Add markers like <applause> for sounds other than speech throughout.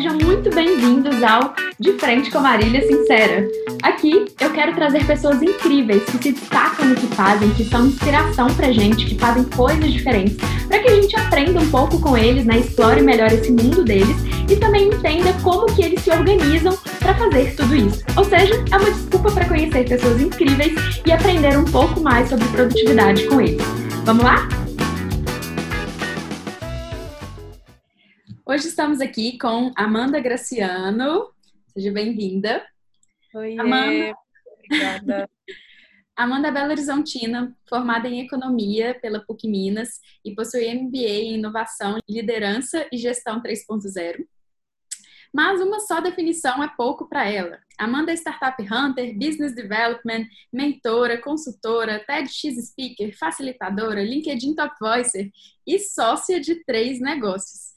Sejam muito bem-vindos ao De Frente com Marília Sincera. Aqui eu quero trazer pessoas incríveis que se destacam no que fazem, que são inspiração pra gente, que fazem coisas diferentes, para que a gente aprenda um pouco com eles, né? Explore melhor esse mundo deles e também entenda como que eles se organizam para fazer tudo isso. Ou seja, é uma desculpa para conhecer pessoas incríveis e aprender um pouco mais sobre produtividade com eles. Vamos lá? Hoje estamos aqui com Amanda Graciano. Seja bem-vinda. Oi, Amanda. Obrigada. <laughs> Amanda é Belo Horizontina, formada em Economia pela PUC Minas e possui MBA em Inovação, Liderança e Gestão 3.0. Mas uma só definição é pouco para ela. Amanda é Startup Hunter, Business Development, mentora, consultora, TEDx Speaker, facilitadora, LinkedIn Top Voicer e sócia de três negócios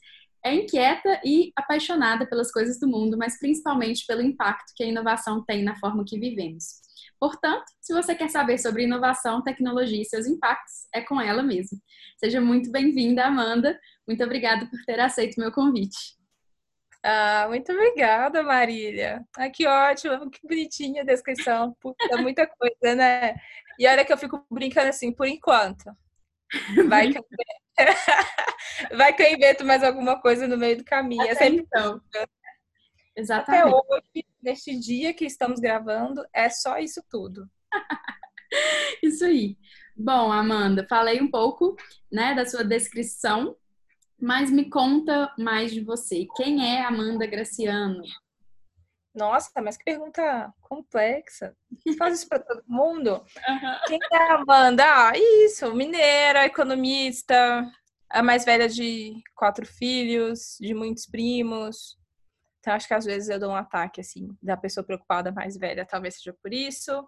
é inquieta e apaixonada pelas coisas do mundo, mas principalmente pelo impacto que a inovação tem na forma que vivemos. Portanto, se você quer saber sobre inovação, tecnologia e seus impactos, é com ela mesmo. Seja muito bem-vinda, Amanda. Muito obrigada por ter aceito meu convite. Ah, muito obrigada, Marília. Ah, que ótimo, que bonitinha a descrição. Puta, muita coisa, né? E olha que eu fico brincando assim, por enquanto. Vai que <laughs> Vai que eu invento mais alguma coisa no meio do caminho. É Até sempre então. Exatamente. Até hoje, neste dia que estamos gravando, é só isso tudo. <laughs> isso aí. Bom, Amanda, falei um pouco, né, da sua descrição, mas me conta mais de você. Quem é Amanda Graciano? Nossa, mas que pergunta complexa. Faz isso para todo mundo? Uhum. Quem é a Amanda? Ah, isso, mineira, economista, a mais velha de quatro filhos, de muitos primos. Então, acho que às vezes eu dou um ataque, assim, da pessoa preocupada mais velha, talvez seja por isso.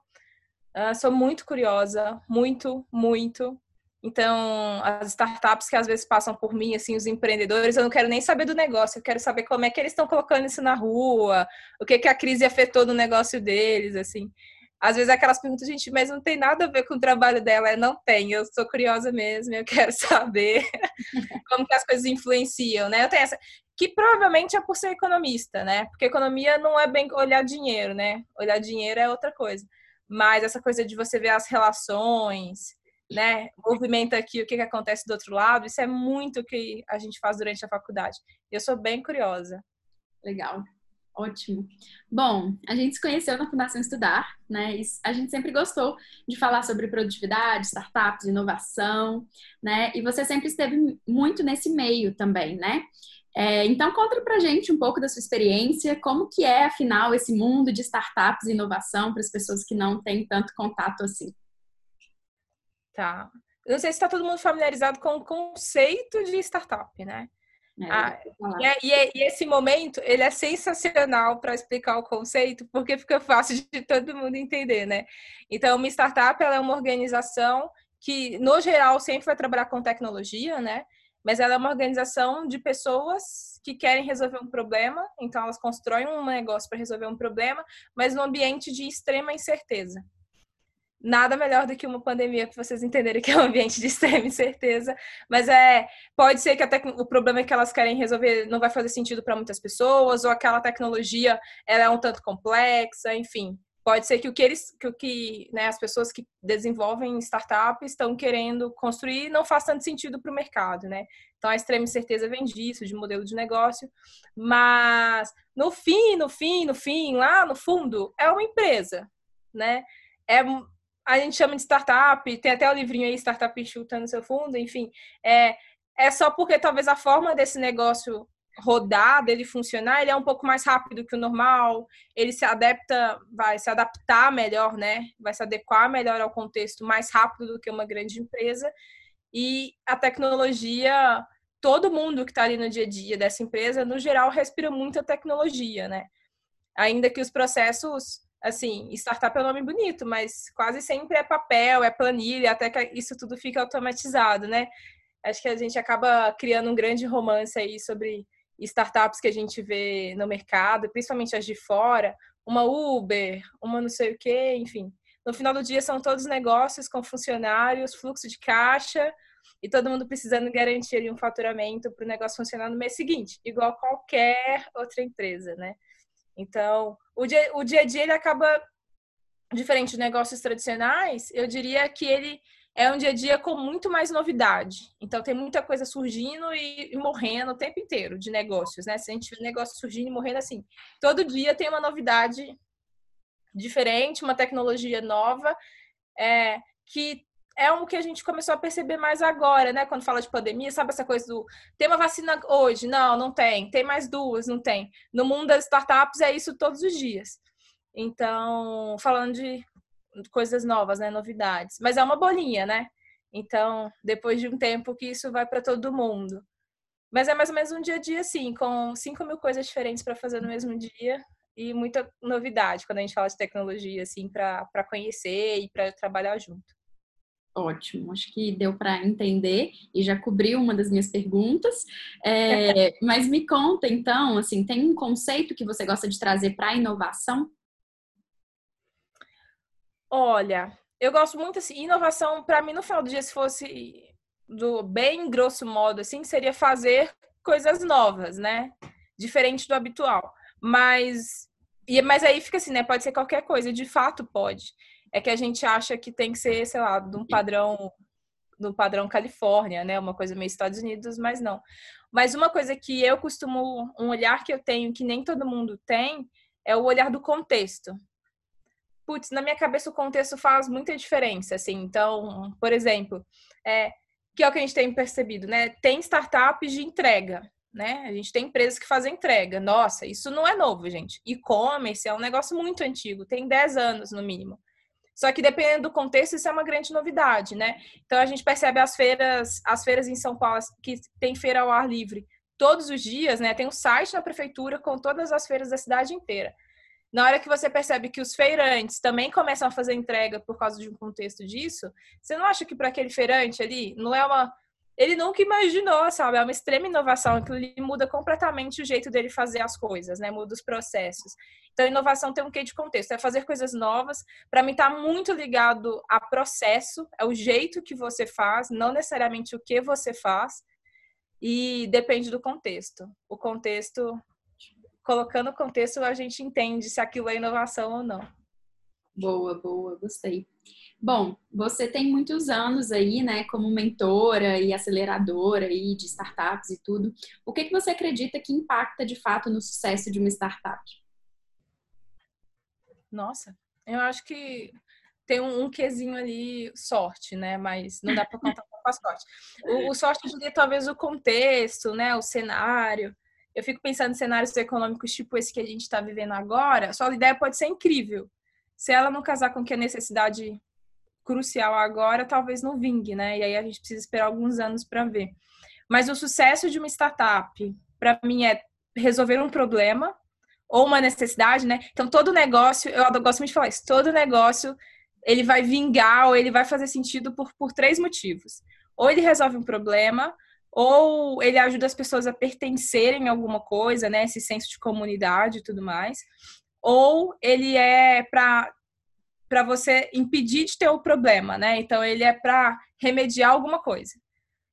Uh, sou muito curiosa, muito, muito. Então, as startups que às vezes passam por mim, assim, os empreendedores, eu não quero nem saber do negócio, eu quero saber como é que eles estão colocando isso na rua, o que que a crise afetou no negócio deles, assim. Às vezes aquelas perguntas, gente, mas não tem nada a ver com o trabalho dela. Eu não tem, eu sou curiosa mesmo, eu quero <laughs> saber como que as coisas influenciam, né? Eu tenho essa, que provavelmente é por ser economista, né? Porque economia não é bem olhar dinheiro, né? Olhar dinheiro é outra coisa. Mas essa coisa de você ver as relações, né, movimenta aqui o que, que acontece do outro lado, isso é muito o que a gente faz durante a faculdade. Eu sou bem curiosa. Legal. Ótimo. Bom, a gente se conheceu na Fundação Estudar, né? E a gente sempre gostou de falar sobre produtividade, startups, inovação, né? E você sempre esteve muito nesse meio também, né? É, então conta pra gente um pouco da sua experiência, como que é, afinal, esse mundo de startups e inovação para as pessoas que não têm tanto contato assim. Tá. Eu não sei se está todo mundo familiarizado com o conceito de startup, né? É, ah, e, é, e, é, e, esse momento ele é sensacional para explicar o conceito, porque fica fácil de todo mundo entender, né? Então, uma startup ela é uma organização que, no geral, sempre vai trabalhar com tecnologia, né? Mas ela é uma organização de pessoas que querem resolver um problema, então elas constroem um negócio para resolver um problema, mas num ambiente de extrema incerteza nada melhor do que uma pandemia para vocês entenderem que é um ambiente de extrema incerteza. Mas é, pode ser que até o problema que elas querem resolver não vai fazer sentido para muitas pessoas, ou aquela tecnologia ela é um tanto complexa, enfim. Pode ser que o que eles, que o que né, as pessoas que desenvolvem startups estão querendo construir não faz tanto sentido para o mercado, né? Então a extrema incerteza vem disso, de modelo de negócio. Mas no fim, no fim, no fim, lá no fundo, é uma empresa, né? É, a gente chama de startup, tem até o livrinho aí, Startup Chutando Seu Fundo, enfim. É, é só porque talvez a forma desse negócio rodar, dele funcionar, ele é um pouco mais rápido que o normal, ele se adapta, vai se adaptar melhor, né? Vai se adequar melhor ao contexto mais rápido do que uma grande empresa. E a tecnologia, todo mundo que está ali no dia a dia dessa empresa, no geral, respira muita tecnologia, né? Ainda que os processos assim, startup é um nome bonito, mas quase sempre é papel, é planilha, até que isso tudo fica automatizado, né? Acho que a gente acaba criando um grande romance aí sobre startups que a gente vê no mercado, principalmente as de fora, uma Uber, uma não sei o quê, enfim. No final do dia são todos negócios com funcionários, fluxo de caixa e todo mundo precisando garantir um faturamento para o negócio funcionar no mês seguinte, igual qualquer outra empresa, né? Então, o dia, o dia a dia ele acaba diferente de negócios tradicionais, eu diria que ele é um dia a dia com muito mais novidade. Então, tem muita coisa surgindo e, e morrendo o tempo inteiro de negócios, né? Se a gente vê negócio surgindo e morrendo assim, todo dia tem uma novidade diferente, uma tecnologia nova, é, que é o que a gente começou a perceber mais agora, né? Quando fala de pandemia, sabe essa coisa do tem uma vacina hoje? Não, não tem. Tem mais duas? Não tem. No mundo das startups é isso todos os dias. Então, falando de coisas novas, né? Novidades. Mas é uma bolinha, né? Então, depois de um tempo que isso vai para todo mundo. Mas é mais ou menos um dia a dia, assim, com 5 mil coisas diferentes para fazer no mesmo dia e muita novidade quando a gente fala de tecnologia, assim, para conhecer e para trabalhar junto. Ótimo, acho que deu para entender e já cobriu uma das minhas perguntas. É, <laughs> mas me conta, então, assim, tem um conceito que você gosta de trazer para a inovação? Olha, eu gosto muito assim, inovação para mim no final do dia se fosse do bem grosso modo assim, seria fazer coisas novas, né? Diferente do habitual. Mas e mas aí fica assim, né? Pode ser qualquer coisa, de fato pode. É que a gente acha que tem que ser, sei lá, de um padrão do padrão Califórnia, né? Uma coisa meio Estados Unidos, mas não. Mas uma coisa que eu costumo, um olhar que eu tenho que nem todo mundo tem, é o olhar do contexto. Putz, na minha cabeça o contexto faz muita diferença, assim. Então, por exemplo, é, que é o que a gente tem percebido, né? Tem startups de entrega, né? A gente tem empresas que fazem entrega. Nossa, isso não é novo, gente. E-commerce é um negócio muito antigo, tem 10 anos no mínimo. Só que dependendo do contexto, isso é uma grande novidade, né? Então a gente percebe as feiras, as feiras em São Paulo que tem feira ao ar livre todos os dias, né? Tem um site da prefeitura com todas as feiras da cidade inteira. Na hora que você percebe que os feirantes também começam a fazer entrega por causa de um contexto disso, você não acha que para aquele feirante ali não é uma ele nunca imaginou, sabe? É uma extrema inovação, que ele muda completamente o jeito dele fazer as coisas, né? Muda os processos. Então, inovação tem um quê de contexto, é fazer coisas novas. Para mim, está muito ligado a processo, é o jeito que você faz, não necessariamente o que você faz, e depende do contexto. O contexto, colocando o contexto, a gente entende se aquilo é inovação ou não. Boa, boa, gostei. Bom, você tem muitos anos aí, né, como mentora e aceleradora aí de startups e tudo. O que, que você acredita que impacta de fato no sucesso de uma startup? Nossa, eu acho que tem um, um quesinho ali, sorte, né? Mas não dá para contar com a sorte. O, o sorte, diria, talvez o contexto, né? O cenário. Eu fico pensando em cenários econômicos tipo esse que a gente está vivendo agora. A sua ideia pode ser incrível. Se ela não casar com o que a necessidade crucial agora, talvez não vingue, né? E aí a gente precisa esperar alguns anos para ver. Mas o sucesso de uma startup, para mim, é resolver um problema ou uma necessidade, né? Então, todo negócio, eu gosto muito de falar isso, todo negócio ele vai vingar ou ele vai fazer sentido por, por três motivos. Ou ele resolve um problema, ou ele ajuda as pessoas a pertencerem a alguma coisa, né? Esse senso de comunidade e tudo mais. Ou ele é para para você impedir de ter o problema, né? Então ele é para remediar alguma coisa.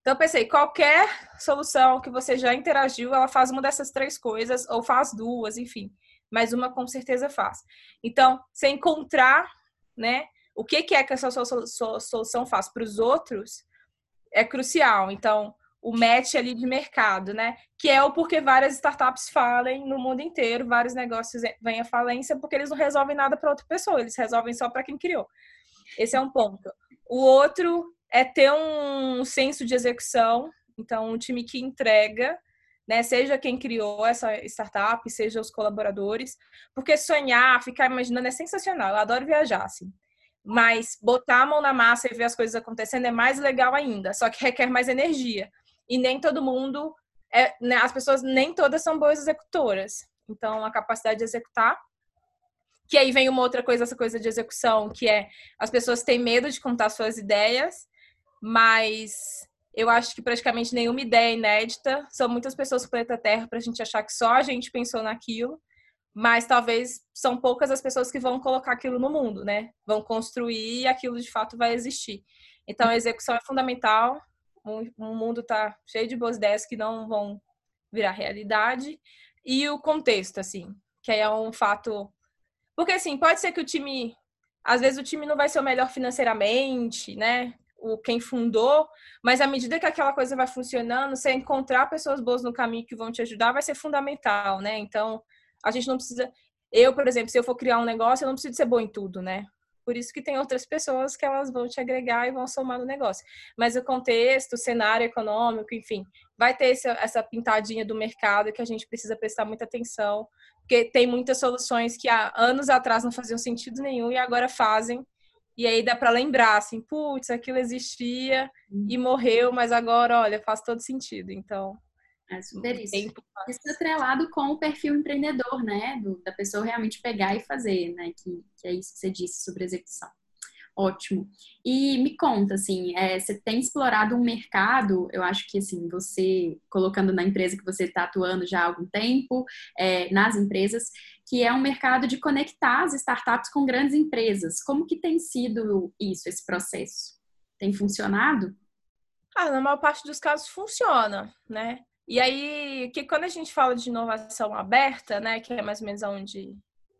Então eu pensei, qualquer solução que você já interagiu, ela faz uma dessas três coisas ou faz duas, enfim. Mas uma com certeza faz. Então, você encontrar, né, o que que é que essa solução faz para os outros é crucial. Então, o match ali de mercado, né? Que é o porquê várias startups falem no mundo inteiro, vários negócios vêm à falência, porque eles não resolvem nada para outra pessoa, eles resolvem só para quem criou. Esse é um ponto. O outro é ter um senso de execução, então um time que entrega, né? Seja quem criou essa startup, seja os colaboradores, porque sonhar, ficar imaginando é sensacional. Eu adoro viajar, assim. Mas botar a mão na massa e ver as coisas acontecendo é mais legal ainda, só que requer mais energia e nem todo mundo, é, né, as pessoas nem todas são boas executoras. Então, a capacidade de executar. Que aí vem uma outra coisa, essa coisa de execução, que é as pessoas têm medo de contar suas ideias, mas eu acho que praticamente nenhuma ideia é inédita. São muitas pessoas no planeta Terra para a gente achar que só a gente pensou naquilo, mas talvez são poucas as pessoas que vão colocar aquilo no mundo, né? Vão construir e aquilo de fato vai existir. Então a execução é fundamental o mundo está cheio de boas ideias que não vão virar realidade. E o contexto, assim, que é um fato. Porque, assim, pode ser que o time. Às vezes o time não vai ser o melhor financeiramente, né? O quem fundou, mas à medida que aquela coisa vai funcionando, você encontrar pessoas boas no caminho que vão te ajudar vai ser fundamental, né? Então, a gente não precisa. Eu, por exemplo, se eu for criar um negócio, eu não preciso ser bom em tudo, né? Por isso que tem outras pessoas que elas vão te agregar e vão somar no negócio. Mas o contexto, o cenário econômico, enfim, vai ter essa pintadinha do mercado que a gente precisa prestar muita atenção, porque tem muitas soluções que há anos atrás não faziam sentido nenhum e agora fazem. E aí dá para lembrar assim, putz, aquilo existia e morreu, mas agora, olha, faz todo sentido. Então, é super isso. Isso é atrelado com o perfil empreendedor, né? Do, da pessoa realmente pegar e fazer, né? Que, que é isso que você disse sobre execução. Ótimo. E me conta, assim, é, você tem explorado um mercado, eu acho que, assim, você, colocando na empresa que você está atuando já há algum tempo, é, nas empresas, que é um mercado de conectar as startups com grandes empresas. Como que tem sido isso, esse processo? Tem funcionado? Ah, na maior parte dos casos funciona, né? E aí, que quando a gente fala de inovação aberta, né, que é mais ou menos onde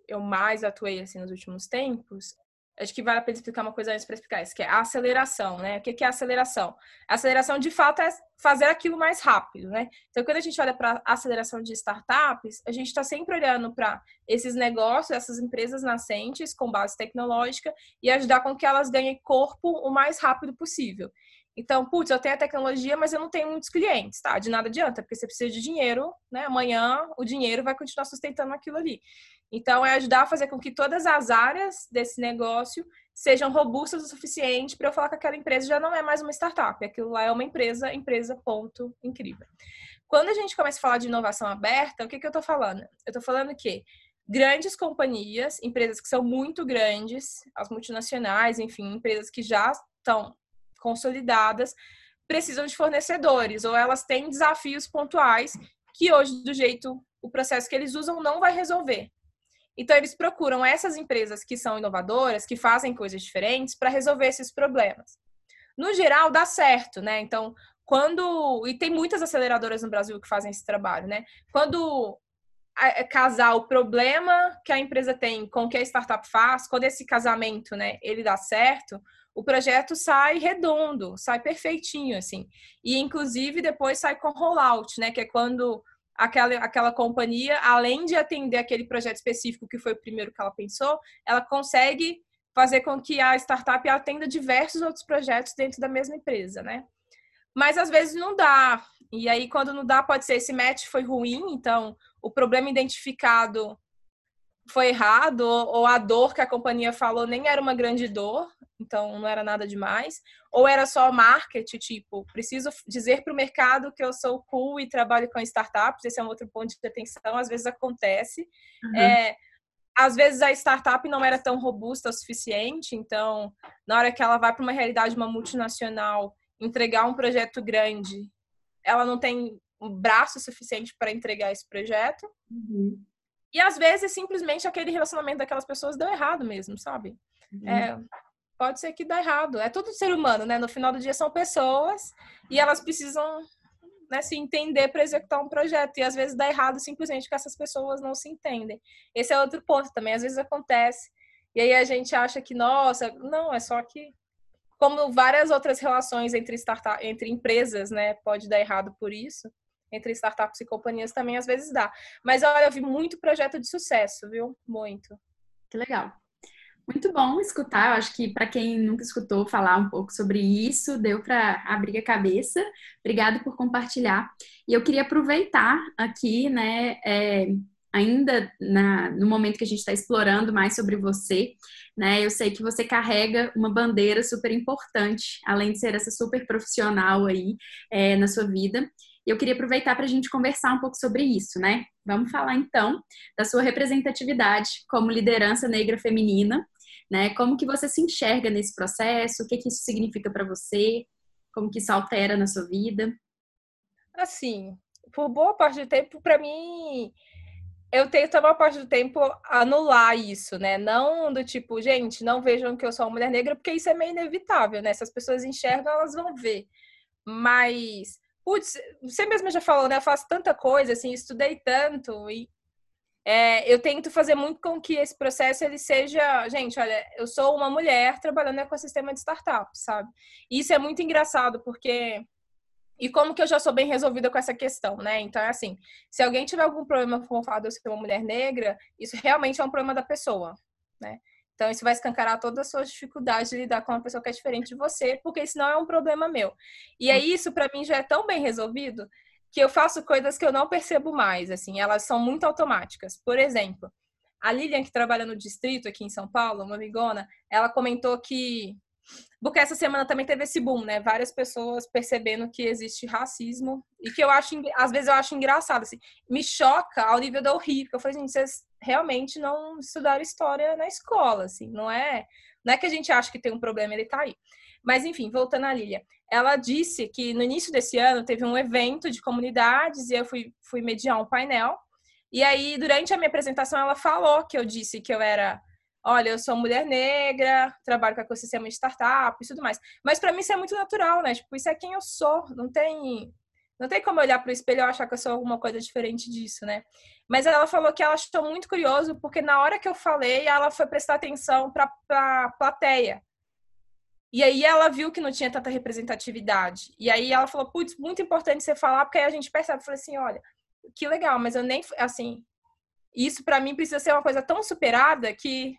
eu mais atuei assim nos últimos tempos, acho que vale a pena explicar uma coisa antes para explicar isso, que é a aceleração, né? O que é aceleração? A aceleração, de fato, é fazer aquilo mais rápido, né? Então, quando a gente olha para aceleração de startups, a gente está sempre olhando para esses negócios, essas empresas nascentes com base tecnológica e ajudar com que elas ganhem corpo o mais rápido possível. Então, putz, eu tenho a tecnologia, mas eu não tenho muitos clientes, tá? De nada adianta, porque você precisa de dinheiro, né? Amanhã o dinheiro vai continuar sustentando aquilo ali. Então, é ajudar a fazer com que todas as áreas desse negócio sejam robustas o suficiente para eu falar que aquela empresa já não é mais uma startup, aquilo lá é uma empresa, empresa, ponto, incrível. Quando a gente começa a falar de inovação aberta, o que, que eu estou falando? Eu estou falando que grandes companhias, empresas que são muito grandes, as multinacionais, enfim, empresas que já estão consolidadas precisam de fornecedores ou elas têm desafios pontuais que hoje do jeito o processo que eles usam não vai resolver. Então eles procuram essas empresas que são inovadoras, que fazem coisas diferentes para resolver esses problemas. No geral dá certo, né? Então, quando e tem muitas aceleradoras no Brasil que fazem esse trabalho, né? Quando é, casar o problema que a empresa tem com o que a startup faz, quando esse casamento, né, ele dá certo, o projeto sai redondo, sai perfeitinho, assim. E, inclusive, depois sai com rollout, né? Que é quando aquela, aquela companhia, além de atender aquele projeto específico que foi o primeiro que ela pensou, ela consegue fazer com que a startup atenda diversos outros projetos dentro da mesma empresa, né? Mas às vezes não dá. E aí, quando não dá, pode ser esse match foi ruim, então o problema identificado foi errado, ou a dor que a companhia falou nem era uma grande dor, então não era nada demais, ou era só marketing, tipo, preciso dizer para o mercado que eu sou cool e trabalho com startups, esse é um outro ponto de atenção, às vezes acontece. Uhum. É, às vezes a startup não era tão robusta o suficiente, então, na hora que ela vai para uma realidade, uma multinacional, entregar um projeto grande, ela não tem um braço suficiente para entregar esse projeto. Uhum. E às vezes simplesmente aquele relacionamento daquelas pessoas deu errado mesmo, sabe? Uhum. É, pode ser que dê errado. É tudo ser humano, né? No final do dia são pessoas e elas precisam né, se entender para executar um projeto. E às vezes dá errado simplesmente porque essas pessoas não se entendem. Esse é outro ponto também. Às vezes acontece. E aí a gente acha que, nossa, não, é só que. Como várias outras relações entre, startup, entre empresas, né? Pode dar errado por isso entre startups e companhias também às vezes dá. Mas olha, eu vi muito projeto de sucesso, viu? Muito. Que legal. Muito bom escutar. Eu acho que para quem nunca escutou falar um pouco sobre isso, deu para abrir a cabeça. Obrigado por compartilhar. E eu queria aproveitar aqui, né, é, ainda na, no momento que a gente está explorando mais sobre você, né? Eu sei que você carrega uma bandeira super importante, além de ser essa super profissional aí é, na sua vida. E eu queria aproveitar para a gente conversar um pouco sobre isso, né? Vamos falar então da sua representatividade como liderança negra feminina, né? Como que você se enxerga nesse processo? O que que isso significa para você? Como que isso altera na sua vida? Assim, por boa parte do tempo, para mim, eu tento a maior parte do tempo anular isso, né? Não do tipo, gente, não vejam que eu sou uma mulher negra, porque isso é meio inevitável, né? Se as pessoas enxergam, elas vão ver. Mas, putz, você mesma já falou, né? Eu faço tanta coisa, assim, estudei tanto e é, eu tento fazer muito com que esse processo ele seja, gente, olha, eu sou uma mulher trabalhando no ecossistema de startups, sabe? E isso é muito engraçado porque e como que eu já sou bem resolvida com essa questão, né? Então é assim, se alguém tiver algum problema com o fato de eu ser uma mulher negra, isso realmente é um problema da pessoa, né? Então, isso vai escancarar todas as suas dificuldades de lidar com uma pessoa que é diferente de você, porque isso não é um problema meu. E aí, isso para mim já é tão bem resolvido que eu faço coisas que eu não percebo mais, assim, elas são muito automáticas. Por exemplo, a Lilian, que trabalha no distrito aqui em São Paulo, uma amigona, ela comentou que. Porque essa semana também teve esse boom, né? Várias pessoas percebendo que existe racismo e que eu acho, às vezes eu acho engraçado, assim, me choca ao nível da horrível. Eu falei, gente, vocês realmente não estudaram história na escola, assim, não é, não é que a gente acha que tem um problema, ele tá aí. Mas enfim, voltando à Lilia, ela disse que no início desse ano teve um evento de comunidades e eu fui, fui mediar um painel. E aí, durante a minha apresentação, ela falou que eu disse que eu era olha, eu sou mulher negra, trabalho com ecossistema de startup e tudo mais. Mas para mim isso é muito natural, né? Tipo, isso é quem eu sou. Não tem não tem como olhar para o espelho e achar que eu sou alguma coisa diferente disso, né? Mas ela falou que ela achou muito curioso, porque na hora que eu falei, ela foi prestar atenção para a plateia. E aí ela viu que não tinha tanta representatividade. E aí ela falou, putz, muito importante você falar, porque aí a gente percebe. Falei assim, olha, que legal, mas eu nem, assim, isso para mim precisa ser uma coisa tão superada que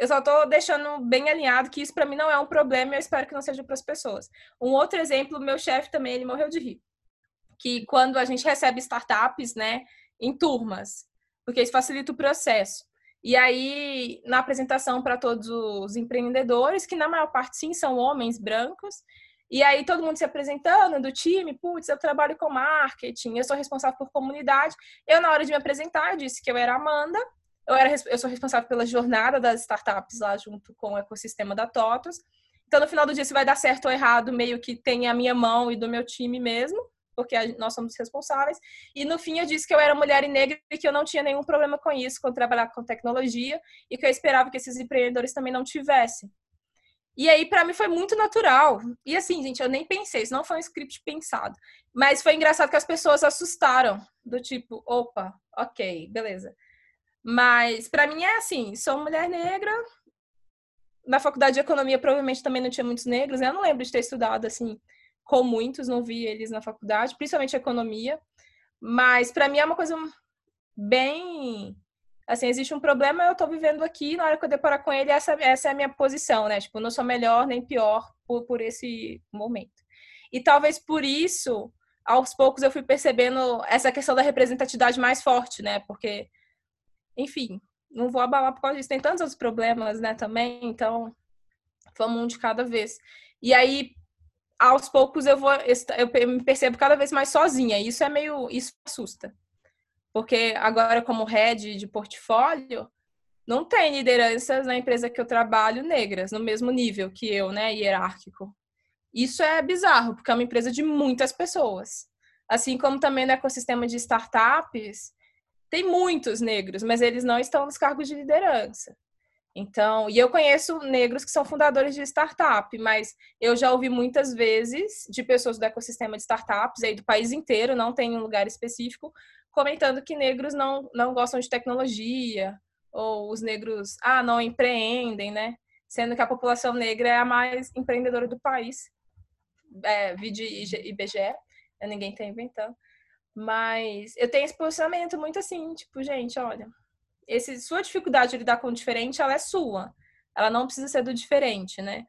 eu só tô deixando bem alinhado que isso para mim não é um problema e eu espero que não seja para as pessoas. Um outro exemplo, meu chefe também, ele morreu de rir que quando a gente recebe startups, né, em turmas, porque isso facilita o processo. E aí, na apresentação para todos os empreendedores, que na maior parte sim são homens brancos, e aí todo mundo se apresentando do time, putz, eu trabalho com marketing, eu sou responsável por comunidade. Eu, na hora de me apresentar, eu disse que eu era Amanda, eu, era, eu sou responsável pela jornada das startups lá junto com o ecossistema da TOTOS. Então, no final do dia, se vai dar certo ou errado, meio que tem a minha mão e do meu time mesmo porque nós somos responsáveis. E no fim eu disse que eu era mulher e negra e que eu não tinha nenhum problema com isso, com trabalhar com tecnologia e que eu esperava que esses empreendedores também não tivessem. E aí, para mim, foi muito natural. E assim, gente, eu nem pensei, isso não foi um script pensado. Mas foi engraçado que as pessoas assustaram, do tipo, opa, ok, beleza. Mas para mim é assim, sou mulher negra. Na faculdade de economia provavelmente também não tinha muitos negros, né? Eu não lembro de ter estudado assim com muitos, não vi eles na faculdade, principalmente economia. Mas para mim é uma coisa bem assim, existe um problema, eu estou vivendo aqui, na hora que eu deparar com ele, essa, essa é a minha posição, né? Tipo, não sou melhor nem pior por, por esse momento. E talvez por isso, aos poucos, eu fui percebendo essa questão da representatividade mais forte, né? Porque, enfim, não vou abalar por causa disso. Tem tantos outros problemas, né, também, então vamos um de cada vez. E aí, aos poucos eu vou eu me percebo cada vez mais sozinha. Isso é meio isso assusta. Porque agora como head de portfólio, não tem lideranças na empresa que eu trabalho negras no mesmo nível que eu, né, hierárquico. Isso é bizarro, porque é uma empresa de muitas pessoas. Assim como também no ecossistema de startups, tem muitos negros, mas eles não estão nos cargos de liderança. Então, e eu conheço negros que são fundadores de startup, mas eu já ouvi muitas vezes de pessoas do ecossistema de startups aí do país inteiro, não tem um lugar específico, comentando que negros não, não gostam de tecnologia, ou os negros, ah, não empreendem, né? Sendo que a população negra é a mais empreendedora do país. É, vídeo IBGE, ninguém está inventando. Mas eu tenho esse posicionamento muito assim, tipo, gente, olha, esse, sua dificuldade de lidar com o diferente, ela é sua. Ela não precisa ser do diferente, né?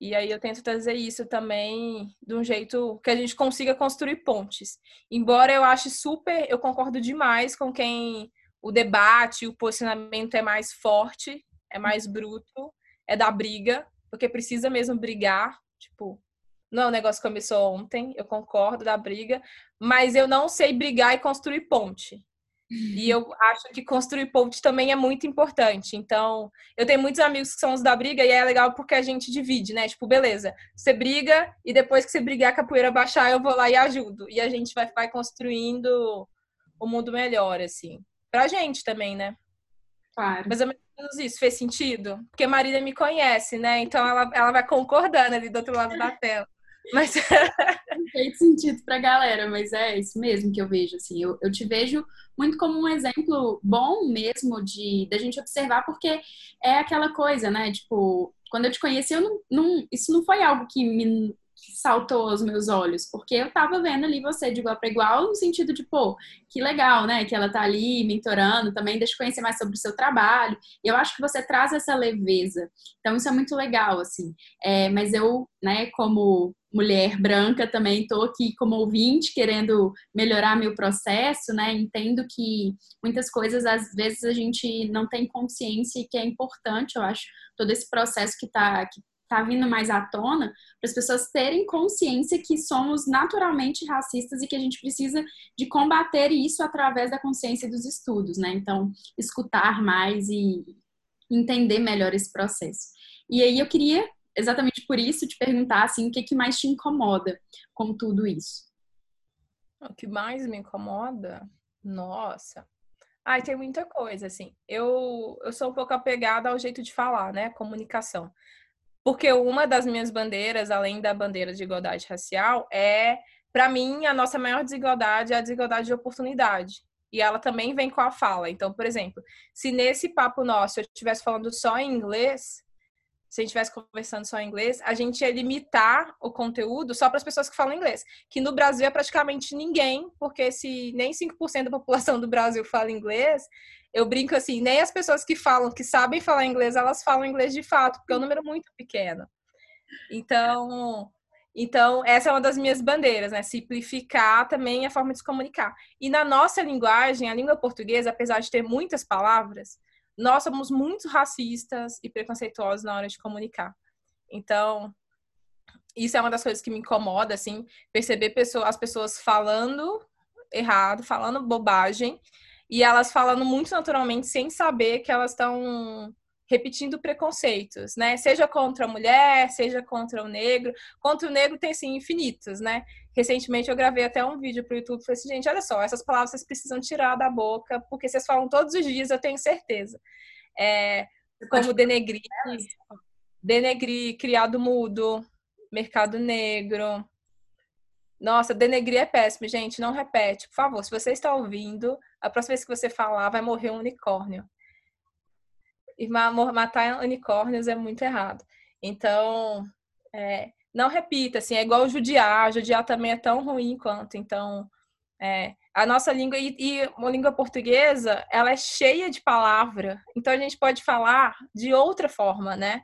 E aí eu tento trazer isso também de um jeito que a gente consiga construir pontes. Embora eu ache super, eu concordo demais com quem o debate, o posicionamento é mais forte, é mais bruto, é da briga, porque precisa mesmo brigar, tipo, não é um negócio que começou ontem, eu concordo da briga, mas eu não sei brigar e construir ponte. E eu acho que construir ponte também é muito importante. Então, eu tenho muitos amigos que são os da briga e é legal porque a gente divide, né? Tipo, beleza, você briga e depois que você brigar a capoeira baixar, eu vou lá e ajudo. E a gente vai, vai construindo o um mundo melhor, assim. Pra gente também, né? Claro. Mas é menos isso, fez sentido? Porque a Marília me conhece, né? Então ela, ela vai concordando ali do outro lado da tela. Mas <laughs> fez sentido pra galera, mas é isso mesmo que eu vejo, assim. Eu, eu te vejo muito como um exemplo bom mesmo de da gente observar, porque é aquela coisa, né? Tipo, quando eu te conheci, eu não, não isso não foi algo que me saltou aos meus olhos, porque eu tava vendo ali você de igual para igual, no sentido de, pô, que legal, né? Que ela tá ali mentorando também, deixa eu conhecer mais sobre o seu trabalho. E eu acho que você traz essa leveza. Então, isso é muito legal, assim. É, mas eu, né, como mulher branca também estou aqui como ouvinte querendo melhorar meu processo, né? Entendo que muitas coisas às vezes a gente não tem consciência e que é importante, eu acho, todo esse processo que está que tá vindo mais à tona, para as pessoas terem consciência que somos naturalmente racistas e que a gente precisa de combater isso através da consciência dos estudos, né? Então, escutar mais e entender melhor esse processo. E aí eu queria exatamente por isso te perguntar assim, o que, que mais te incomoda com tudo isso? O que mais me incomoda? Nossa. Ai, tem muita coisa, assim. Eu, eu sou um pouco apegada ao jeito de falar, né? Comunicação. Porque uma das minhas bandeiras, além da bandeira de igualdade racial, é, para mim, a nossa maior desigualdade é a desigualdade de oportunidade. E ela também vem com a fala. Então, por exemplo, se nesse papo nosso eu estivesse falando só em inglês, se a gente estivesse conversando só em inglês, a gente ia limitar o conteúdo só para as pessoas que falam inglês. Que no Brasil é praticamente ninguém, porque se nem 5% da população do Brasil fala inglês, eu brinco assim, nem as pessoas que falam, que sabem falar inglês, elas falam inglês de fato, porque é um número muito pequeno. Então, então essa é uma das minhas bandeiras, né? Simplificar também a forma de se comunicar. E na nossa linguagem, a língua portuguesa, apesar de ter muitas palavras, nós somos muito racistas e preconceituosos na hora de comunicar. Então, isso é uma das coisas que me incomoda, assim, perceber pessoa, as pessoas falando errado, falando bobagem, e elas falando muito naturalmente, sem saber que elas estão repetindo preconceitos, né? Seja contra a mulher, seja contra o negro. Contra o negro tem, sim, infinitos, né? Recentemente eu gravei até um vídeo para o YouTube e falei assim, gente, olha só, essas palavras vocês precisam tirar da boca, porque vocês falam todos os dias, eu tenho certeza. É, como denegrir, denegrir, criado mudo, mercado negro. Nossa, denegrir é péssimo, gente, não repete, por favor. Se você está ouvindo, a próxima vez que você falar, vai morrer um unicórnio. E matar unicórnios é muito errado. Então, é, não repita, assim, é igual judiar. Judiar também é tão ruim quanto. Então, é, a nossa língua e, e a língua portuguesa, ela é cheia de palavra. Então, a gente pode falar de outra forma, né?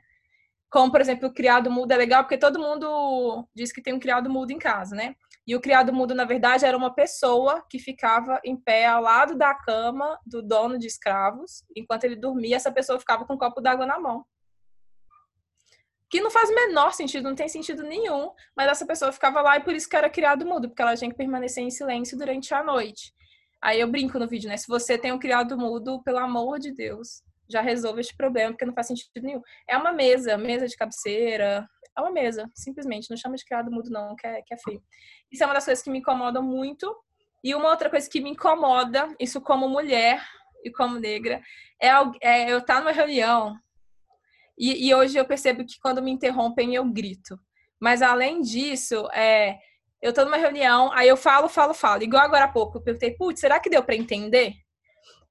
Como, por exemplo, o criado mudo é legal porque todo mundo diz que tem um criado mudo em casa, né? E o criado mudo, na verdade, era uma pessoa que ficava em pé ao lado da cama do dono de escravos. Enquanto ele dormia, essa pessoa ficava com um copo d'água na mão. Que não faz o menor sentido, não tem sentido nenhum, mas essa pessoa ficava lá e por isso que era criado mudo, porque ela tinha que permanecer em silêncio durante a noite. Aí eu brinco no vídeo, né? Se você tem um criado mudo, pelo amor de Deus, já resolve este problema, porque não faz sentido nenhum. É uma mesa, mesa de cabeceira, é uma mesa, simplesmente. Não chama de criado mudo, não, que é, que é feio. Isso é uma das coisas que me incomodam muito. E uma outra coisa que me incomoda, isso como mulher e como negra, é, é eu estar tá numa reunião e, e, hoje eu percebo que quando me interrompem eu grito. Mas além disso, é, eu estou numa reunião, aí eu falo, falo, falo. Igual agora há pouco, eu perguntei, putz, será que deu para entender?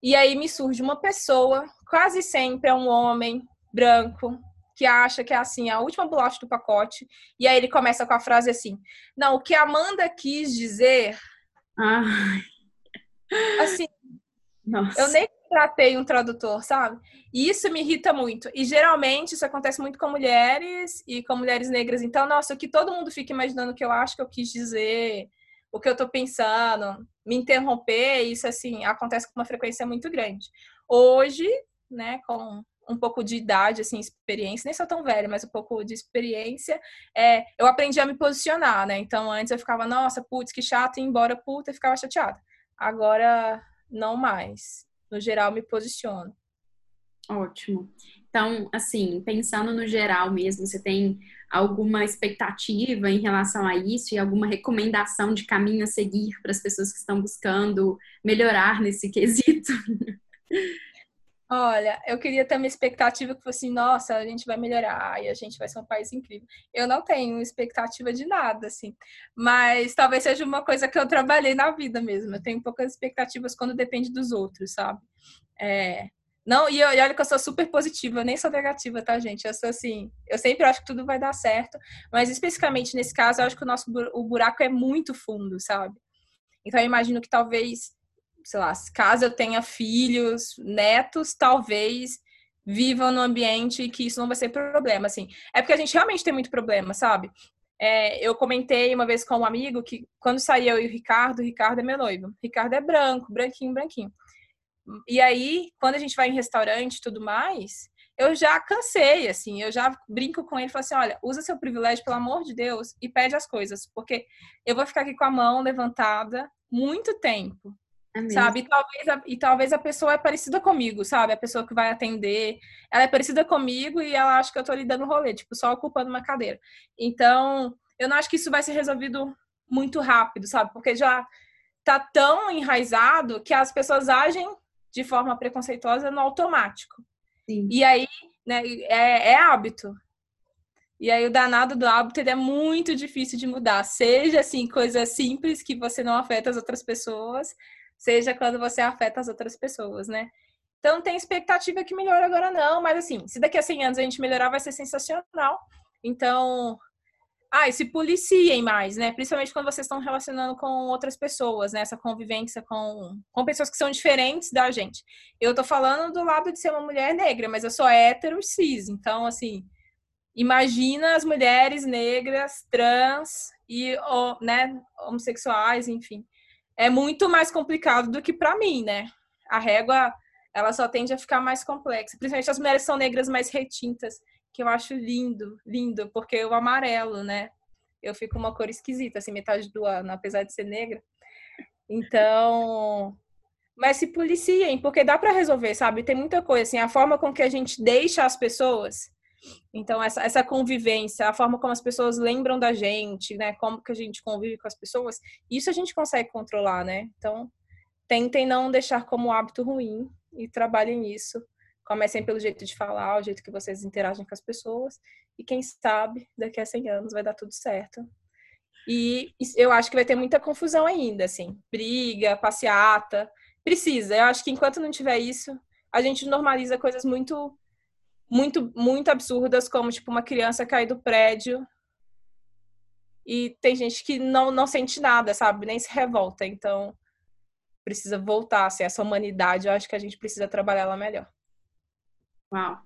E aí me surge uma pessoa, quase sempre é um homem branco, que acha que é assim, a última bolacha do pacote. E aí ele começa com a frase assim: Não, o que a Amanda quis dizer. Ai. Assim, Nossa. eu nem tratei um tradutor, sabe? E isso me irrita muito. E geralmente isso acontece muito com mulheres e com mulheres negras. Então, nossa, o que todo mundo fica imaginando que eu acho que eu quis dizer, o que eu tô pensando, me interromper, isso assim, acontece com uma frequência muito grande. Hoje, né, com um pouco de idade, assim, experiência, nem sou tão velha, mas um pouco de experiência, é, eu aprendi a me posicionar, né? Então, antes eu ficava, nossa, putz, que chato, e embora puta, eu ficava chateada. Agora, não mais. No geral, me posiciono. Ótimo. Então, assim, pensando no geral mesmo, você tem alguma expectativa em relação a isso e alguma recomendação de caminho a seguir para as pessoas que estão buscando melhorar nesse <laughs> quesito? Olha, eu queria ter uma expectativa que fosse, nossa, a gente vai melhorar e a gente vai ser um país incrível. Eu não tenho expectativa de nada, assim. Mas talvez seja uma coisa que eu trabalhei na vida mesmo. Eu tenho poucas expectativas quando depende dos outros, sabe? É... Não, e, eu, e olha que eu sou super positiva, eu nem sou negativa, tá, gente? Eu sou assim, eu sempre acho que tudo vai dar certo, mas especificamente nesse caso, eu acho que o nosso o buraco é muito fundo, sabe? Então eu imagino que talvez sei lá, caso eu tenha filhos, netos, talvez vivam no ambiente que isso não vai ser problema, assim. É porque a gente realmente tem muito problema, sabe? É, eu comentei uma vez com um amigo que quando saía eu e o Ricardo, o Ricardo é meu noivo. O Ricardo é branco, branquinho, branquinho. E aí, quando a gente vai em restaurante e tudo mais, eu já cansei, assim, eu já brinco com ele e falo assim: olha, usa seu privilégio, pelo amor de Deus, e pede as coisas, porque eu vou ficar aqui com a mão levantada muito tempo. É sabe? E talvez, a, e talvez a pessoa é parecida comigo, sabe? A pessoa que vai atender, ela é parecida comigo e ela acha que eu tô lhe dando rolê, tipo, só ocupando uma cadeira. Então, eu não acho que isso vai ser resolvido muito rápido, sabe? Porque já tá tão enraizado que as pessoas agem de forma preconceituosa no automático. Sim. E aí, né, é, é hábito. E aí o danado do hábito é muito difícil de mudar. Seja assim, coisa simples que você não afeta as outras pessoas, seja quando você afeta as outras pessoas, né? Então, tem expectativa que melhore agora não, mas assim, se daqui a 100 anos a gente melhorar, vai ser sensacional. Então, ah, e se policiem mais, né? Principalmente quando vocês estão relacionando com outras pessoas, né? Essa convivência com, com pessoas que são diferentes da gente. Eu tô falando do lado de ser uma mulher negra, mas eu sou hétero cis. Então, assim, imagina as mulheres negras, trans e né, homossexuais, enfim é muito mais complicado do que para mim, né? A régua, ela só tende a ficar mais complexa. Principalmente as mulheres são negras mais retintas, que eu acho lindo, lindo, porque o amarelo, né? Eu fico uma cor esquisita, assim, metade do ano, apesar de ser negra. Então, mas se policiem, porque dá para resolver, sabe? Tem muita coisa, assim, a forma com que a gente deixa as pessoas então, essa, essa convivência, a forma como as pessoas lembram da gente, né? Como que a gente convive com as pessoas, isso a gente consegue controlar, né? Então, tentem não deixar como hábito ruim e trabalhem nisso. Comecem pelo jeito de falar, o jeito que vocês interagem com as pessoas. E quem sabe, daqui a 100 anos vai dar tudo certo. E eu acho que vai ter muita confusão ainda, assim. Briga, passeata. Precisa. Eu acho que enquanto não tiver isso, a gente normaliza coisas muito muito, muito absurdas, como tipo uma criança cair do prédio e tem gente que não, não sente nada, sabe? Nem se revolta. Então, precisa voltar. Assim, essa humanidade, eu acho que a gente precisa trabalhar ela melhor. Uau!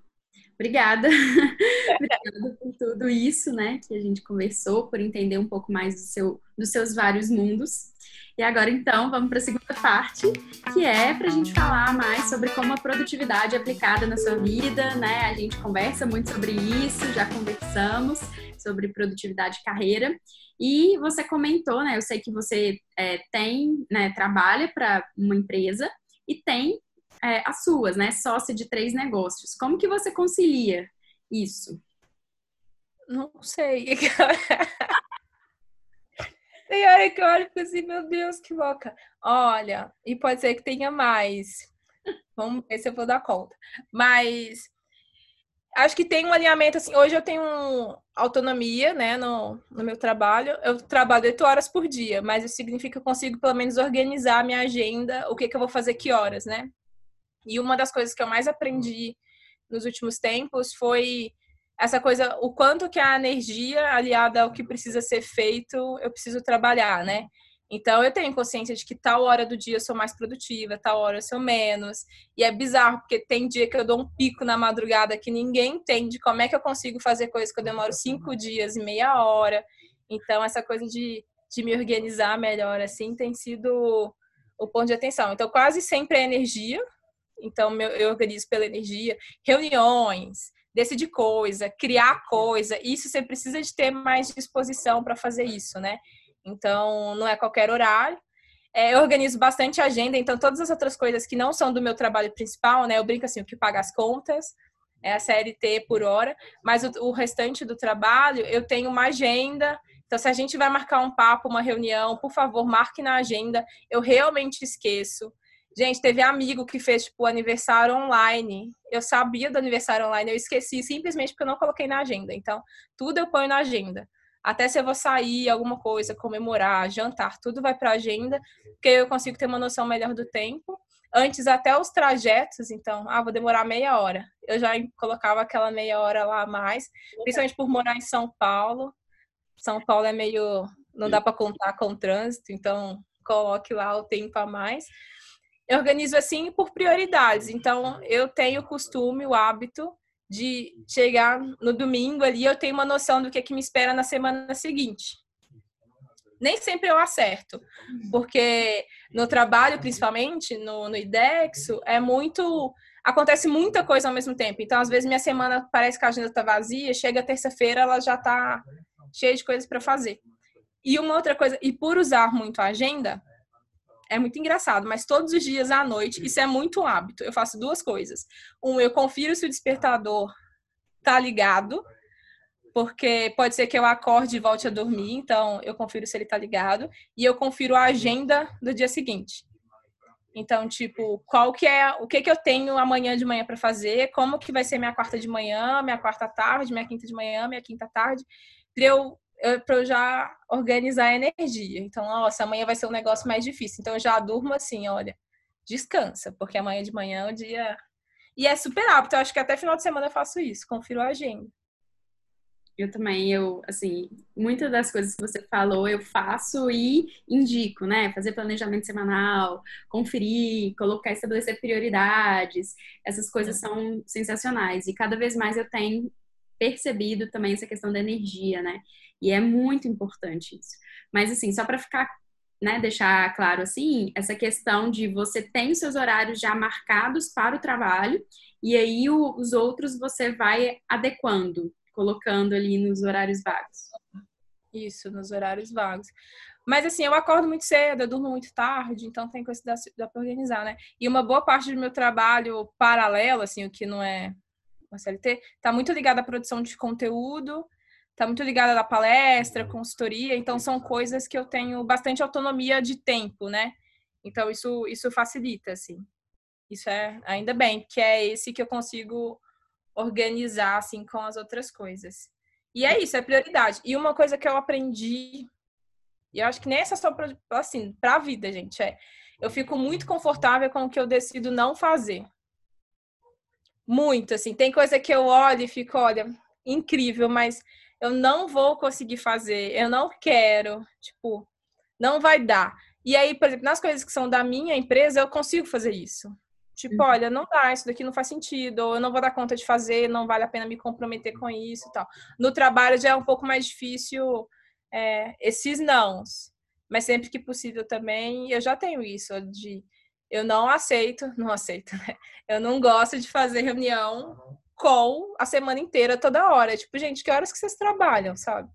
Obrigada. <laughs> Obrigada por tudo isso, né, que a gente conversou, por entender um pouco mais do seu, dos seus vários mundos. E agora, então, vamos para a segunda parte, que é para a gente falar mais sobre como a produtividade é aplicada na sua vida, né? A gente conversa muito sobre isso, já conversamos sobre produtividade e carreira. E você comentou, né? Eu sei que você é, tem, né, trabalha para uma empresa e tem é, as suas, né? Sócia de três negócios. Como que você concilia isso? Não sei. <laughs> Tem hora que eu olho e fico assim, meu Deus, que louca. Olha, e pode ser que tenha mais. Vamos ver se eu vou dar conta. Mas acho que tem um alinhamento assim. Hoje eu tenho autonomia, né, no, no meu trabalho. Eu trabalho oito horas por dia, mas isso significa que eu consigo pelo menos organizar a minha agenda, o que, que eu vou fazer que horas, né? E uma das coisas que eu mais aprendi nos últimos tempos foi essa coisa, o quanto que a energia aliada ao que precisa ser feito, eu preciso trabalhar, né? Então eu tenho consciência de que tal hora do dia eu sou mais produtiva, tal hora eu sou menos. E é bizarro, porque tem dia que eu dou um pico na madrugada que ninguém entende como é que eu consigo fazer coisas que eu demoro cinco dias e meia hora. Então, essa coisa de, de me organizar melhor, assim, tem sido o ponto de atenção. Então, quase sempre é energia. Então, eu organizo pela energia. Reuniões, decidir coisa, criar coisa, isso você precisa de ter mais disposição para fazer isso, né? Então, não é qualquer horário. É, eu organizo bastante agenda, então todas as outras coisas que não são do meu trabalho principal, né? Eu brinco assim, o que paga as contas, é a CLT por hora, mas o, o restante do trabalho, eu tenho uma agenda. Então, se a gente vai marcar um papo, uma reunião, por favor, marque na agenda. Eu realmente esqueço. Gente, teve amigo que fez, tipo, aniversário online. Eu sabia do aniversário online, eu esqueci simplesmente porque eu não coloquei na agenda. Então, tudo eu ponho na agenda. Até se eu vou sair, alguma coisa, comemorar, jantar, tudo vai para agenda, porque eu consigo ter uma noção melhor do tempo. Antes, até os trajetos, então, ah, vou demorar meia hora. Eu já colocava aquela meia hora lá a mais, principalmente por morar em São Paulo. São Paulo é meio. não dá para contar com o trânsito, então coloque lá o tempo a mais. Eu organizo assim por prioridades. Então, eu tenho o costume, o hábito de chegar no domingo ali, eu tenho uma noção do que, é que me espera na semana seguinte. Nem sempre eu acerto, porque no trabalho, principalmente, no, no IDEXO, é muito. Acontece muita coisa ao mesmo tempo. Então, às vezes, minha semana parece que a agenda está vazia, chega terça-feira, ela já está cheia de coisas para fazer. E uma outra coisa, e por usar muito a agenda, é muito engraçado, mas todos os dias à noite, isso é muito hábito. Eu faço duas coisas. Um, eu confiro se o despertador tá ligado, porque pode ser que eu acorde e volte a dormir, então eu confiro se ele tá ligado, e eu confiro a agenda do dia seguinte. Então, tipo, qual que é, o que que eu tenho amanhã de manhã para fazer, como que vai ser minha quarta de manhã, minha quarta tarde, minha quinta de manhã, minha quinta tarde, para eu para eu já organizar a energia. Então, nossa, amanhã vai ser um negócio mais difícil. Então, eu já durmo assim, olha, descansa, porque amanhã de manhã é o dia. E é super hábito. Eu acho que até final de semana eu faço isso, confiro a agenda. Eu também, eu, assim, muitas das coisas que você falou eu faço e indico, né? Fazer planejamento semanal, conferir, colocar, estabelecer prioridades, essas coisas são sensacionais. E cada vez mais eu tenho percebido também essa questão da energia, né? E é muito importante isso. Mas assim, só para ficar, né, deixar claro assim, essa questão de você tem seus horários já marcados para o trabalho e aí o, os outros você vai adequando, colocando ali nos horários vagos. Isso, nos horários vagos. Mas assim, eu acordo muito cedo, eu durmo muito tarde, então tem coisa que dá, dá para organizar, né? E uma boa parte do meu trabalho paralelo, assim, o que não é uma CLT, está muito ligada à produção de conteúdo, está muito ligada à palestra, consultoria, então são coisas que eu tenho bastante autonomia de tempo, né? Então isso isso facilita, assim. Isso é ainda bem que é esse que eu consigo organizar assim com as outras coisas. E é isso, é prioridade. E uma coisa que eu aprendi, e eu acho que nem essa só pra, assim, para a vida, gente, é eu fico muito confortável com o que eu decido não fazer. Muito, assim. Tem coisa que eu olho e fico, olha, incrível, mas eu não vou conseguir fazer, eu não quero, tipo, não vai dar. E aí, por exemplo, nas coisas que são da minha empresa, eu consigo fazer isso. Tipo, uhum. olha, não dá, isso daqui não faz sentido, ou eu não vou dar conta de fazer, não vale a pena me comprometer com isso e tal. No trabalho já é um pouco mais difícil é, esses nãos. Mas sempre que possível também, eu já tenho isso de eu não aceito, não aceito, né? Eu não gosto de fazer reunião com a semana inteira, toda hora. Tipo, gente, que horas que vocês trabalham, sabe?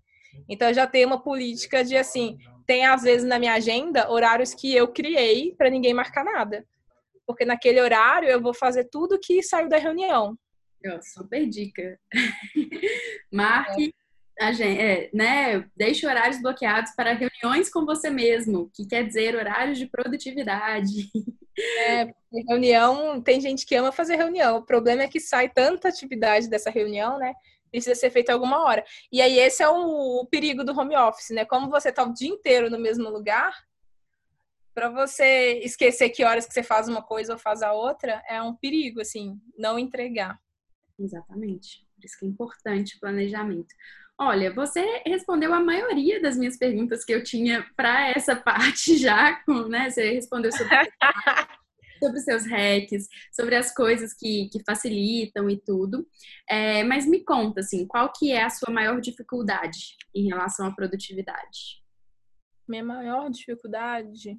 Então, eu já tenho uma política de, assim, tem às vezes na minha agenda horários que eu criei para ninguém marcar nada. Porque naquele horário eu vou fazer tudo que saiu da reunião. super dica. <laughs> Marque a gente, é, né, deixe horários bloqueados para reuniões com você mesmo, que quer dizer horários de produtividade. É, reunião, tem gente que ama fazer reunião. O problema é que sai tanta atividade dessa reunião, né? Precisa ser feita alguma hora. E aí, esse é o, o perigo do home office, né? Como você está o dia inteiro no mesmo lugar, para você esquecer que horas que você faz uma coisa ou faz a outra, é um perigo, assim, não entregar. Exatamente. Por isso que é importante o planejamento. Olha, você respondeu a maioria das minhas perguntas que eu tinha para essa <laughs> parte já, né? Você respondeu sobre, <laughs> sobre seus hacks, sobre as coisas que, que facilitam e tudo. É, mas me conta, assim, qual que é a sua maior dificuldade em relação à produtividade? Minha maior dificuldade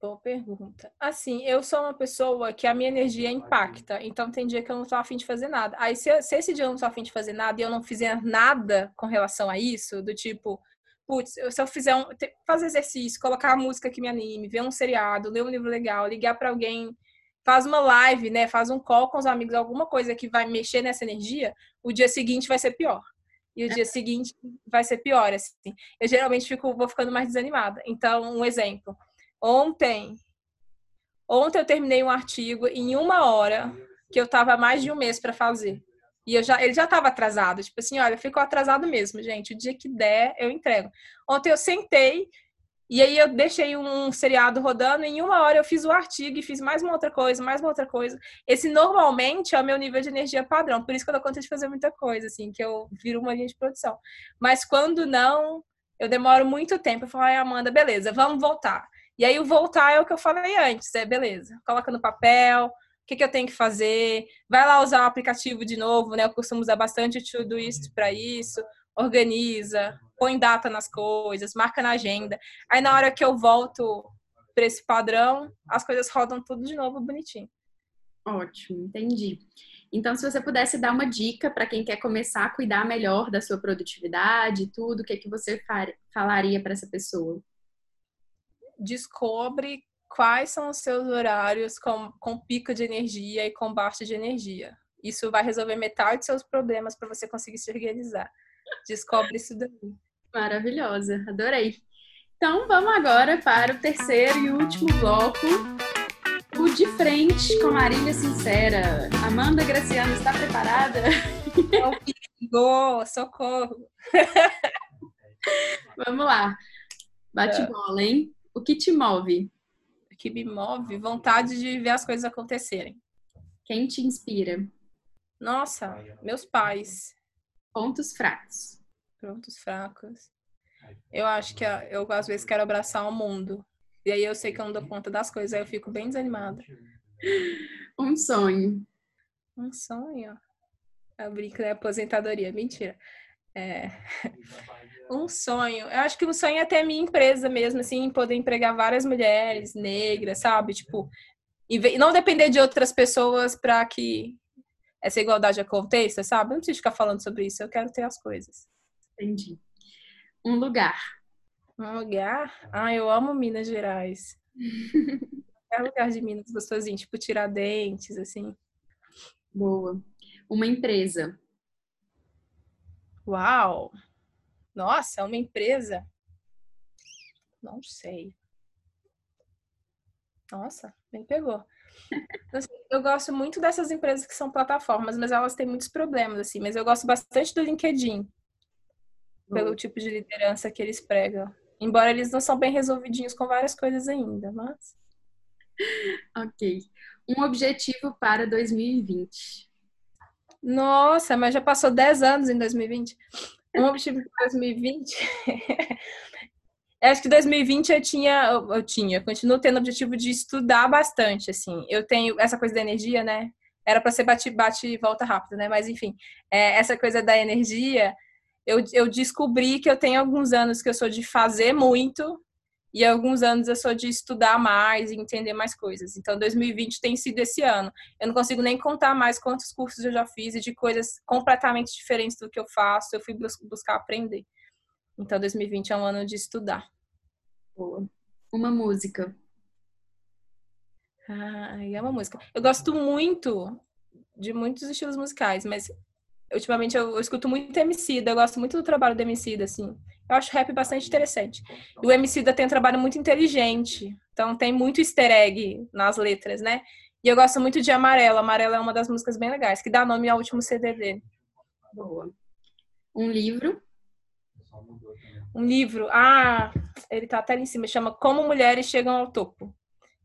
Boa pergunta. Assim, eu sou uma pessoa que a minha energia impacta, então tem dia que eu não tô afim de fazer nada. Aí, se, se esse dia eu não tô afim de fazer nada e eu não fizer nada com relação a isso, do tipo, putz, se eu fizer um, fazer exercício, colocar a música que me anime, ver um seriado, ler um livro legal, ligar para alguém, faz uma live, né, faz um call com os amigos, alguma coisa que vai mexer nessa energia, o dia seguinte vai ser pior. E o dia seguinte vai ser pior, assim. Eu geralmente fico, vou ficando mais desanimada. Então, um exemplo Ontem Ontem eu terminei um artigo em uma hora que eu tava mais de um mês para fazer. E eu já, ele já estava atrasado. Tipo assim, olha, ficou atrasado mesmo, gente. O dia que der, eu entrego. Ontem eu sentei e aí eu deixei um seriado rodando, em uma hora eu fiz o artigo e fiz mais uma outra coisa, mais uma outra coisa. Esse normalmente é o meu nível de energia padrão, por isso que eu dou conta de fazer muita coisa, assim, que eu viro uma linha de produção. Mas quando não, eu demoro muito tempo. Eu falo, ai, Amanda, beleza, vamos voltar. E aí o voltar é o que eu falei antes, é beleza, coloca no papel, o que, que eu tenho que fazer, vai lá usar o aplicativo de novo, né? Eu costumo usar bastante o Todoist para isso, organiza, põe data nas coisas, marca na agenda. Aí na hora que eu volto para esse padrão, as coisas rodam tudo de novo bonitinho. Ótimo, entendi. Então, se você pudesse dar uma dica para quem quer começar a cuidar melhor da sua produtividade tudo, o que, que você falaria para essa pessoa? Descobre quais são os seus horários com, com pico de energia e com baixa de energia. Isso vai resolver metade dos seus problemas para você conseguir se organizar. Descobre isso daí. Maravilhosa, adorei. Então vamos agora para o terceiro e último bloco, o de frente com Marília Sincera. Amanda Graciano está preparada? Go, socorro! vamos lá. Bate é. bola, hein? O que te move? O que me move? Vontade de ver as coisas acontecerem. Quem te inspira? Nossa, meus pais. Pontos fracos pontos fracos. Eu acho que eu às vezes quero abraçar o mundo. E aí eu sei que eu não dou conta das coisas, aí eu fico bem desanimada. <laughs> Um sonho. Um sonho? Eu brinco, né? Aposentadoria. Mentira. É... Um sonho. Eu acho que o sonho é ter a minha empresa mesmo, assim, poder empregar várias mulheres negras, sabe? Tipo, e não depender de outras pessoas para que essa igualdade aconteça, sabe? não preciso ficar falando sobre isso, eu quero ter as coisas. Entendi. Um lugar. Um lugar? Ah, eu amo Minas Gerais. <laughs> é lugar de Minas gostosinho, tipo Tiradentes, assim. Boa. Uma empresa. Uau! Nossa, uma empresa? Não sei. Nossa, me pegou. <laughs> Assim, eu gosto muito dessas empresas que são plataformas, mas elas têm muitos problemas, assim. Mas eu gosto bastante do LinkedIn pelo tipo de liderança que eles pregam. Embora eles não são bem resolvidinhos com várias coisas ainda, mas. <laughs> Ok. Um objetivo para 2020. Nossa, mas já passou 10 anos em 2020. Um objetivo para <laughs> 2020. eu acho que 2020 eu tinha, eu, eu tinha, continuo tendo o objetivo de estudar bastante, assim. Eu tenho essa coisa da energia, né? Era para ser bate, bate e volta rápido, né? Mas enfim, é, essa coisa da energia, eu, eu descobri que eu tenho alguns anos que eu sou de fazer muito e alguns anos eu sou de estudar mais e entender mais coisas. Então, 2020 tem sido esse ano. Eu não consigo nem contar mais quantos cursos eu já fiz e de coisas completamente diferentes do que eu faço. Eu fui buscar aprender. Então, 2020 é um ano de estudar. Boa. Uma música. Ai, é uma música. Eu gosto muito de muitos estilos musicais, mas ultimamente eu, eu escuto muito Emicida, eu gosto muito do trabalho do Emicida, assim. Eu acho rap bastante interessante. E o Emicida tem um trabalho muito inteligente, então tem muito easter egg nas letras, né? E eu gosto muito de Amarelo. Amarelo é uma das músicas bem legais, que dá nome ao último CD dele. Boa. Um livro? Um livro. Ah, ele tá até ali em cima. Chama Como Mulheres Chegam ao Topo.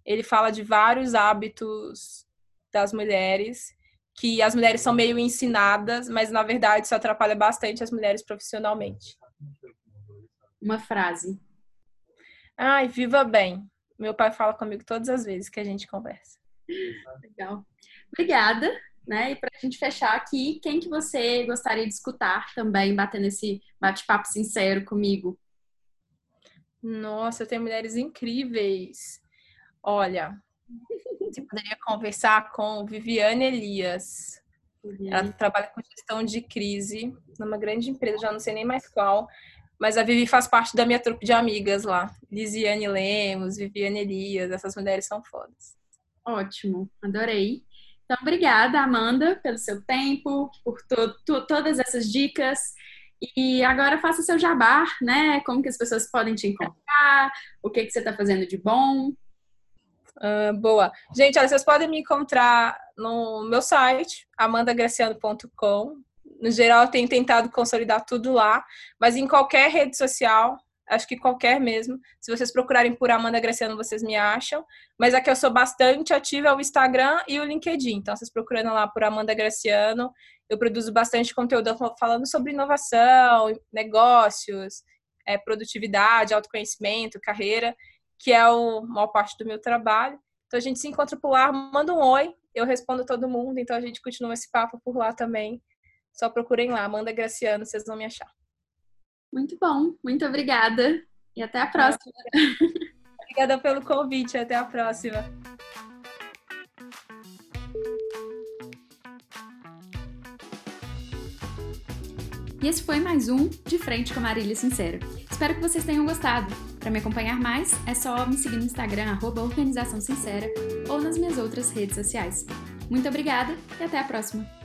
Ele fala de vários hábitos das mulheres que as mulheres são meio ensinadas, mas na verdade isso atrapalha bastante as mulheres profissionalmente. Uma frase. Ai, viva bem. Meu pai fala comigo todas as vezes que a gente conversa. Legal. Obrigada. Né? E para a gente fechar aqui, quem que você gostaria de escutar também, batendo esse bate-papo sincero comigo? Nossa, tem mulheres incríveis. Olha, você poderia conversar com Viviane Elias. Uhum. Ela trabalha com gestão de crise numa grande empresa, já não sei nem mais qual. Mas a Vivi faz parte da minha trupe de amigas lá. Lisiane Lemos, Viviane Elias, essas mulheres são fodas. Ótimo, adorei. Então, obrigada, Amanda, pelo seu tempo, por to to todas essas dicas. E agora faça seu jabá, né? Como que as pessoas podem te encontrar, o que, que você está fazendo de bom. Uh, boa. Gente, olha, vocês podem me encontrar no meu site, amandagraciano.com. No geral, eu tenho tentado consolidar tudo lá, mas em qualquer rede social, acho que qualquer mesmo. Se vocês procurarem por Amanda Graciano, vocês me acham. Mas aqui eu sou bastante ativa é o Instagram e o LinkedIn. Então, vocês procurando lá por Amanda Graciano, eu produzo bastante conteúdo falando sobre inovação, negócios, é, produtividade, autoconhecimento, carreira, que é a maior parte do meu trabalho. Então, a gente se encontra por lá, manda um oi, eu respondo todo mundo. Então, a gente continua esse papo por lá também. Só procurem lá, Amanda Graciano, vocês vão me achar. Muito bom, muito obrigada e até a próxima. <laughs> Obrigada pelo convite, até a próxima. E esse foi mais um De Frente com a Marília Sincera. Espero que vocês tenham gostado. Para me acompanhar mais, é só me seguir no Instagram, arroba Organização Sincera, ou nas minhas outras redes sociais. Muito obrigada e até a próxima!